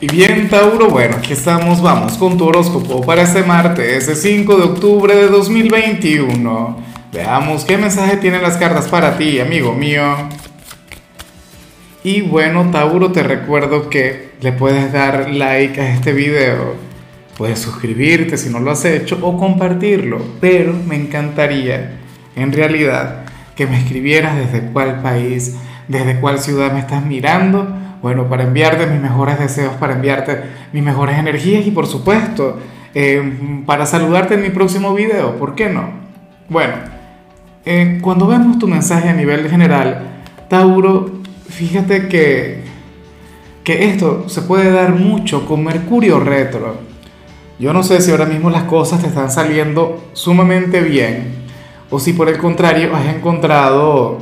Y bien, Tauro, bueno, aquí estamos, vamos con tu horóscopo para este martes, el 5 de octubre de 2021. Veamos qué mensaje tienen las cartas para ti, amigo mío. Y bueno, Tauro, te recuerdo que le puedes dar like a este video, puedes suscribirte si no lo has hecho o compartirlo, pero me encantaría, en realidad, que me escribieras desde cuál país, desde cuál ciudad me estás mirando bueno, para enviarte mis mejores deseos, para enviarte mis mejores energías y por supuesto, eh, para saludarte en mi próximo video, ¿por qué no? Bueno, eh, cuando vemos tu mensaje a nivel general, Tauro, fíjate que, que esto se puede dar mucho con Mercurio retro. Yo no sé si ahora mismo las cosas te están saliendo sumamente bien o si por el contrario has encontrado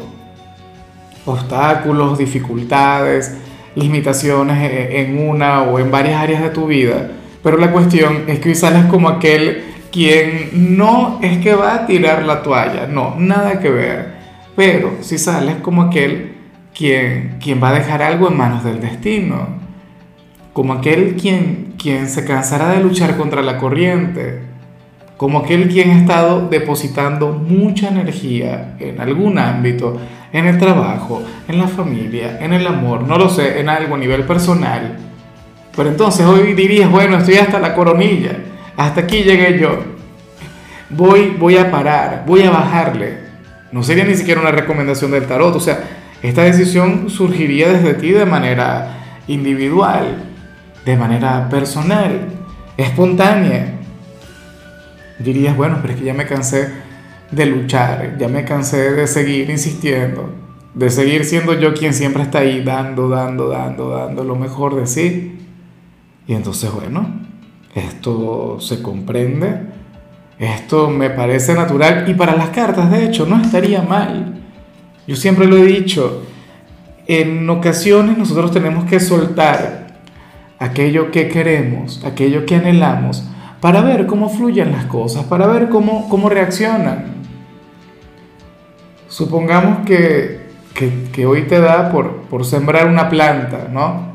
obstáculos, dificultades, limitaciones en una o en varias áreas de tu vida, pero la cuestión es que hoy sales como aquel quien no es que va a tirar la toalla, no, nada que ver, pero si sales como aquel quien, quien va a dejar algo en manos del destino, como aquel quien, quien se cansará de luchar contra la corriente, como aquel quien ha estado depositando mucha energía en algún ámbito, en el trabajo, en la familia, en el amor, no lo sé, en algo a nivel personal. Pero entonces hoy dirías, bueno, estoy hasta la coronilla, hasta aquí llegué yo. Voy, voy a parar, voy a bajarle. No sería ni siquiera una recomendación del tarot, o sea, esta decisión surgiría desde ti de manera individual, de manera personal, espontánea dirías, bueno, pero es que ya me cansé de luchar, ya me cansé de seguir insistiendo, de seguir siendo yo quien siempre está ahí dando, dando, dando, dando lo mejor de sí. Y entonces, bueno, esto se comprende, esto me parece natural y para las cartas, de hecho, no estaría mal. Yo siempre lo he dicho, en ocasiones nosotros tenemos que soltar aquello que queremos, aquello que anhelamos, para ver cómo fluyen las cosas, para ver cómo, cómo reaccionan. Supongamos que, que, hoy te da por, por sembrar una planta, ¿no?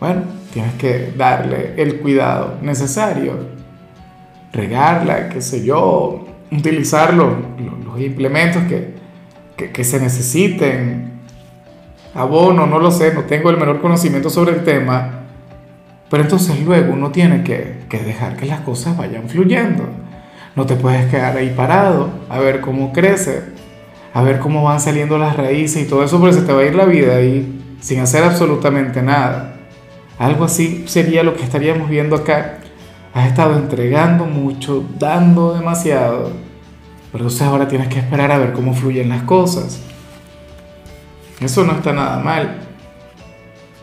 Bueno, tienes que darle el cuidado necesario, regarla, qué sé yo, utilizar los, los, implementos que, que, que se necesiten, abono, no lo sé, no tengo el menor conocimiento sobre el tema, pero entonces luego uno tiene que, dejar que las cosas vayan fluyendo. No te puedes quedar ahí parado a ver cómo crece, a ver cómo van saliendo las raíces y todo eso, porque se te va a ir la vida ahí sin hacer absolutamente nada. Algo así sería lo que estaríamos viendo acá. Has estado entregando mucho, dando demasiado, pero entonces ahora tienes que esperar a ver cómo fluyen las cosas. Eso no está nada mal.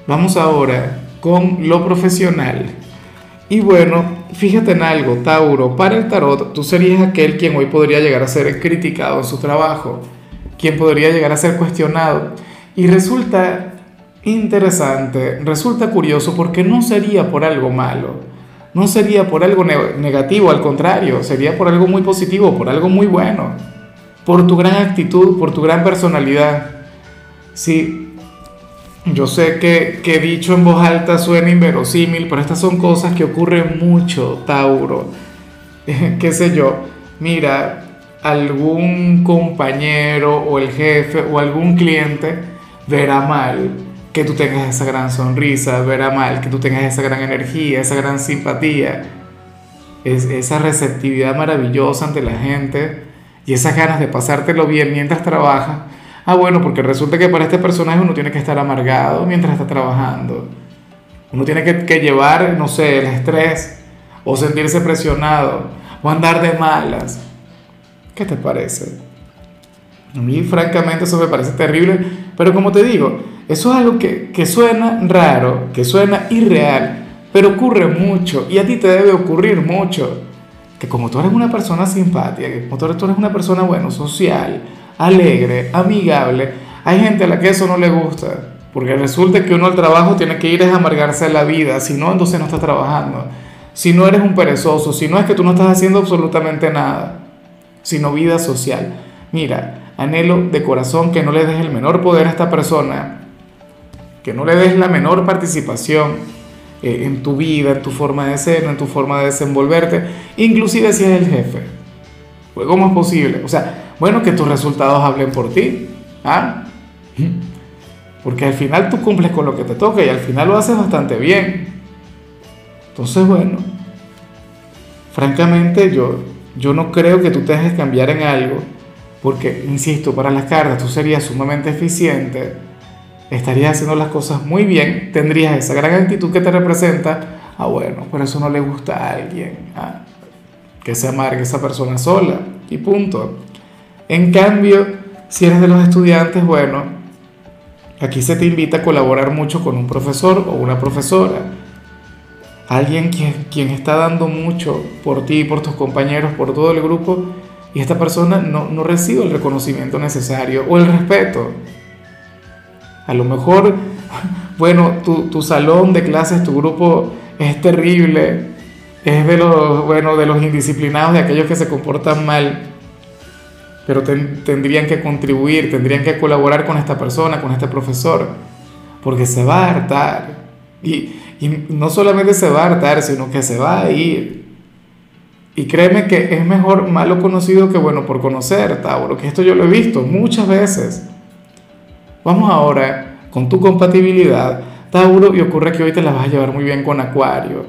Vamos ahora con lo profesional. Y bueno, fíjate en algo, Tauro, para el tarot tú serías aquel quien hoy podría llegar a ser criticado en su trabajo, quien podría llegar a ser cuestionado. Y resulta interesante, resulta curioso porque no sería por algo malo, no sería por algo negativo, al contrario, sería por algo muy positivo, por algo muy bueno, por tu gran actitud, por tu gran personalidad. Sí, yo sé que, que dicho en voz alta suena inverosímil, pero estas son cosas que ocurren mucho, Tauro. ¿Qué sé yo? Mira, algún compañero o el jefe o algún cliente verá mal que tú tengas esa gran sonrisa, verá mal que tú tengas esa gran energía, esa gran simpatía, es, esa receptividad maravillosa ante la gente y esas ganas de pasártelo bien mientras trabajas Ah, bueno, porque resulta que para este personaje uno tiene que estar amargado mientras está trabajando. Uno tiene que, llevar, no sé, el estrés o sentirse presionado o andar de malas. ¿Qué te parece? A mí francamente eso me parece terrible, pero como te digo, eso es algo que, que suena raro, que suena irreal, pero ocurre mucho y a ti te debe ocurrir mucho. Que como tú eres una persona simpática, que como tú eres una persona, bueno, social, alegre, amigable. Hay gente a la que eso no le gusta, porque resulta que uno al trabajo tiene que ir a amargarse la vida, si no, entonces no está trabajando. Si no eres un perezoso, si no es que tú no estás haciendo absolutamente nada, sino vida social. Mira, anhelo de corazón que no le des el menor poder a esta persona, que no le des la menor participación, eh, en tu vida, en tu forma de ser, en tu forma de desenvolverte, inclusive si eres el jefe. Pues, ¿Cómo es posible? O sea, bueno, que tus resultados hablen por ti. ¿ah? Porque al final tú cumples con lo que te toca y al final lo haces bastante bien. Entonces, bueno, francamente yo, yo no creo que tú te dejes cambiar en algo, porque, insisto, para las cartas tú serías sumamente eficiente, estarías haciendo las cosas muy bien, tendrías esa gran actitud que te representa, ah bueno, por eso no le gusta a alguien, ah, que se amargue esa persona sola, y punto. En cambio, si eres de los estudiantes, bueno, aquí se te invita a colaborar mucho con un profesor o una profesora alguien quien, quien está dando mucho por ti, por tus compañeros, por todo el grupo, y esta persona no, no recibe el reconocimiento necesario o el respeto. A lo mejor, bueno, tu, tu salón de clases, tu grupo es terrible, es de los, bueno, de los indisciplinados, de aquellos que se comportan mal, pero tendrían que contribuir, tendrían que colaborar con esta persona, con este profesor, porque se va a hartar. Y, y no solamente se va a hartar, sino que se va a ir. Y créeme que es mejor malo conocido que bueno por conocer, Tauro, que esto yo lo he visto muchas veces. Vamos ahora con tu compatibilidad, Tauro, y ocurre que hoy te la vas a llevar muy bien con Acuario.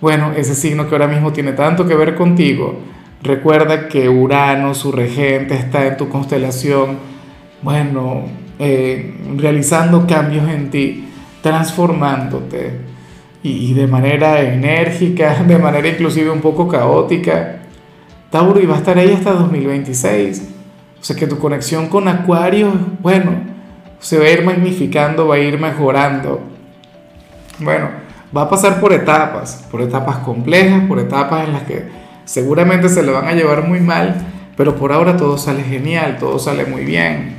Bueno, ese signo que ahora mismo tiene tanto que ver contigo, recuerda que Urano, su regente, está en tu constelación, bueno, eh, realizando cambios en ti, transformándote y, de manera enérgica, de manera inclusive un poco caótica. Tauro, y va a estar ahí hasta 2026. O sea que tu conexión con Acuario, bueno, se va a ir magnificando, va a ir mejorando. Bueno, va a pasar por etapas, por etapas complejas, por etapas en las que seguramente se le van a llevar muy mal, pero por ahora todo sale genial, todo sale muy bien.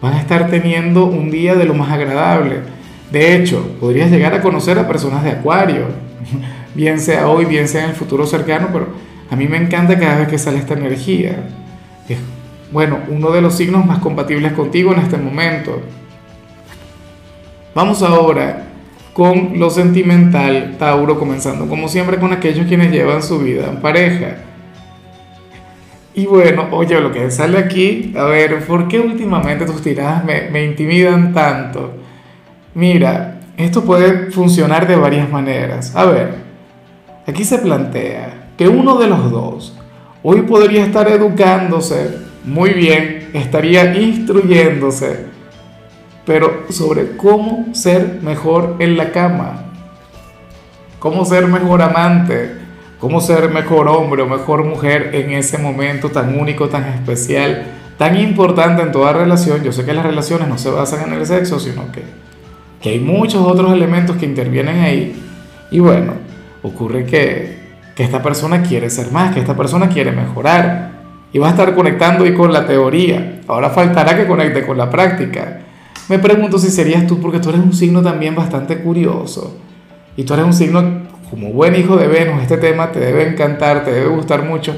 Van a estar teniendo un día de lo más agradable de hecho, podrías llegar a conocer a personas de Acuario, bien sea hoy, bien sea en el futuro cercano, pero a mí me encanta cada vez que sale esta energía. Es, bueno, uno de los signos más compatibles contigo en este momento. Vamos ahora con lo sentimental, Tauro, comenzando como siempre con aquellos quienes llevan su vida en pareja. Y bueno, oye, lo que sale aquí, a ver, ¿por qué últimamente tus tiradas me, me intimidan tanto? Mira, esto puede funcionar de varias maneras. A ver, aquí se plantea que uno de los dos hoy podría estar educándose muy bien, estaría instruyéndose, pero sobre cómo ser mejor en la cama, cómo ser mejor amante, cómo ser mejor hombre o mejor mujer en ese momento tan único, tan especial, tan importante en toda relación. Yo sé que las relaciones no se basan en el sexo, sino que que hay muchos otros elementos que intervienen ahí. Y bueno, ocurre que, que esta persona quiere ser más, que esta persona quiere mejorar. Y va a estar conectando y con la teoría. Ahora faltará que conecte con la práctica. Me pregunto si serías tú, porque tú eres un signo también bastante curioso. Y tú eres un signo, como buen hijo de Venus, este tema te debe encantar, te debe gustar mucho.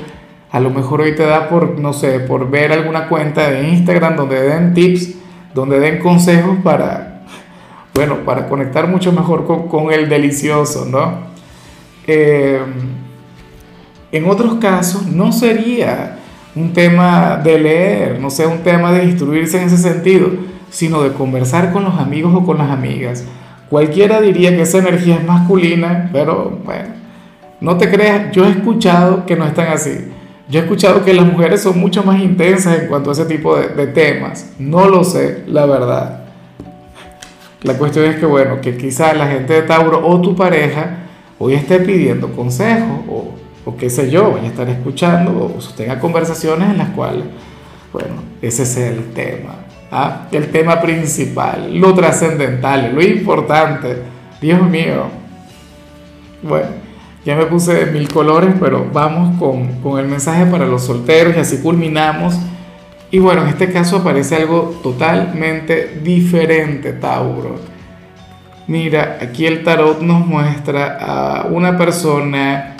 A lo mejor hoy te da por, no sé, por ver alguna cuenta de Instagram donde den tips, donde den consejos para, bueno, para conectar mucho mejor con, el delicioso, ¿no? Eh, en otros casos no sería un tema de leer, no sea un tema de instruirse en ese sentido, sino de conversar con los amigos o con las amigas. Cualquiera diría que esa energía es masculina, pero bueno, no te creas, yo he escuchado que no están así. Yo he escuchado que las mujeres son mucho más intensas en cuanto a ese tipo de, de temas. No lo sé, la verdad. La cuestión es que, bueno, que quizá la gente de Tauro o tu pareja hoy esté pidiendo consejos o, o qué sé yo, vaya a estar escuchando o tenga conversaciones en las cuales, bueno, ese es el tema. ¿ah? El tema principal, lo trascendental, lo importante. Dios mío. Bueno, ya me puse mil colores, pero vamos con, con el mensaje para los solteros y así culminamos y bueno, en este caso aparece algo totalmente diferente, Tauro. Mira, aquí el tarot nos muestra a una persona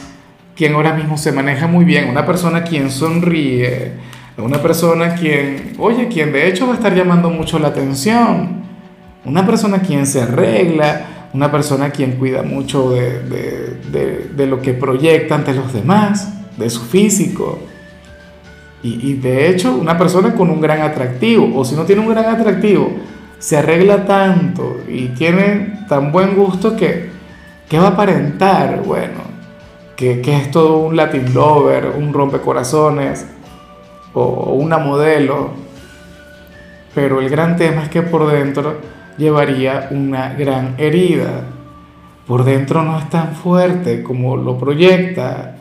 quien ahora mismo se maneja muy bien, una persona quien sonríe, una persona quien, oye, quien de hecho va a estar llamando mucho la atención, una persona quien se arregla, una persona quien cuida mucho de, lo que proyecta ante los demás, de su físico. Y, de hecho, una persona con un gran atractivo, o si no tiene un gran atractivo, se arregla tanto y tiene tan buen gusto que, que va a aparentar, bueno, que, que, es todo un Latin lover, un rompecorazones o una modelo. Pero el gran tema es que por dentro llevaría una gran herida. Por dentro no es tan fuerte como lo proyecta.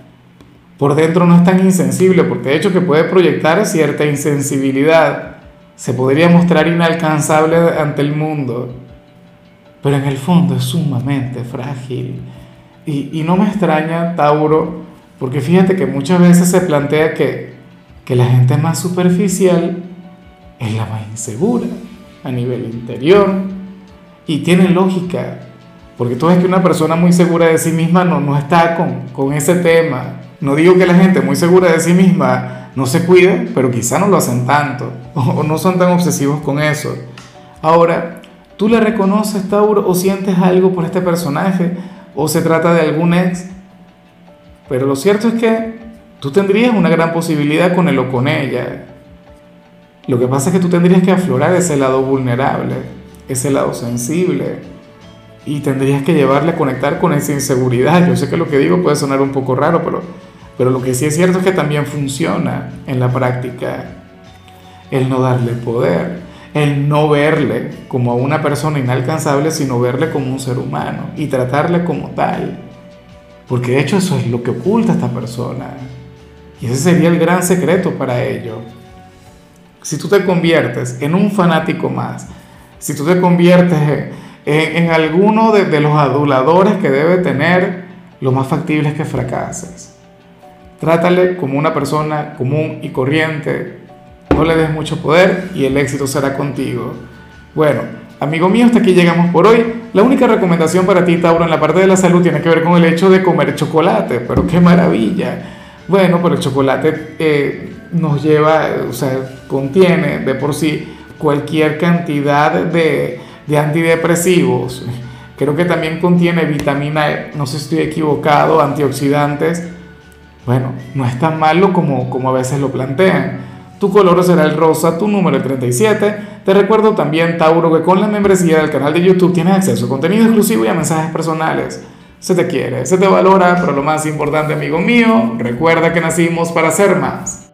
Por dentro no es tan insensible, porque de hecho que puede proyectar cierta insensibilidad. Se podría mostrar inalcanzable ante el mundo. Pero en el fondo es sumamente frágil. Y, no me extraña, Tauro, porque fíjate que muchas veces se plantea que, que la gente más superficial es la más insegura a nivel interior. Y tiene lógica, porque tú ves que una persona muy segura de sí misma no, no está con, con ese tema. No digo que la gente muy segura de sí misma no se cuide, pero quizá no lo hacen tanto o no son tan obsesivos con eso. Ahora, ¿tú le reconoces, Tauro, o sientes algo por este personaje? ¿O se trata de algún ex? Pero lo cierto es que tú tendrías una gran posibilidad con él o con ella. Lo que pasa es que tú tendrías que aflorar ese lado vulnerable, ese lado sensible, y tendrías que llevarle a conectar con esa inseguridad. Yo sé que lo que digo puede sonar un poco raro, pero, pero lo que sí es cierto es que también funciona en la práctica el no darle poder, el no verle como a una persona inalcanzable, sino verle como un ser humano y tratarle como tal. Porque de hecho eso es lo que oculta a esta persona. Y ese sería el gran secreto para ello si tú te conviertes en un fanático más, si tú te conviertes en, alguno de, los aduladores que debe tener, lo más factible es que fracases. Trátale como una persona común y corriente, no le des mucho poder y el éxito será contigo. Bueno, amigo mío, hasta aquí llegamos por hoy. La única recomendación para ti, Tauro, en la parte de la salud tiene que ver con el hecho de comer chocolate, pero qué maravilla. Bueno, pero el chocolate eh, nos lleva, o sea, contiene de por sí cualquier cantidad de, de antidepresivos. Creo que también contiene vitamina E, no sé si estoy equivocado, antioxidantes. Bueno, no es tan malo como, como a veces lo plantean. Tu color será el rosa, tu número 37. Te recuerdo también, Tauro, que con la membresía del canal de YouTube tienes acceso a contenido exclusivo y a mensajes personales. Se te quiere, se te valora, pero lo más importante, amigo mío, recuerda que nacimos para ser más.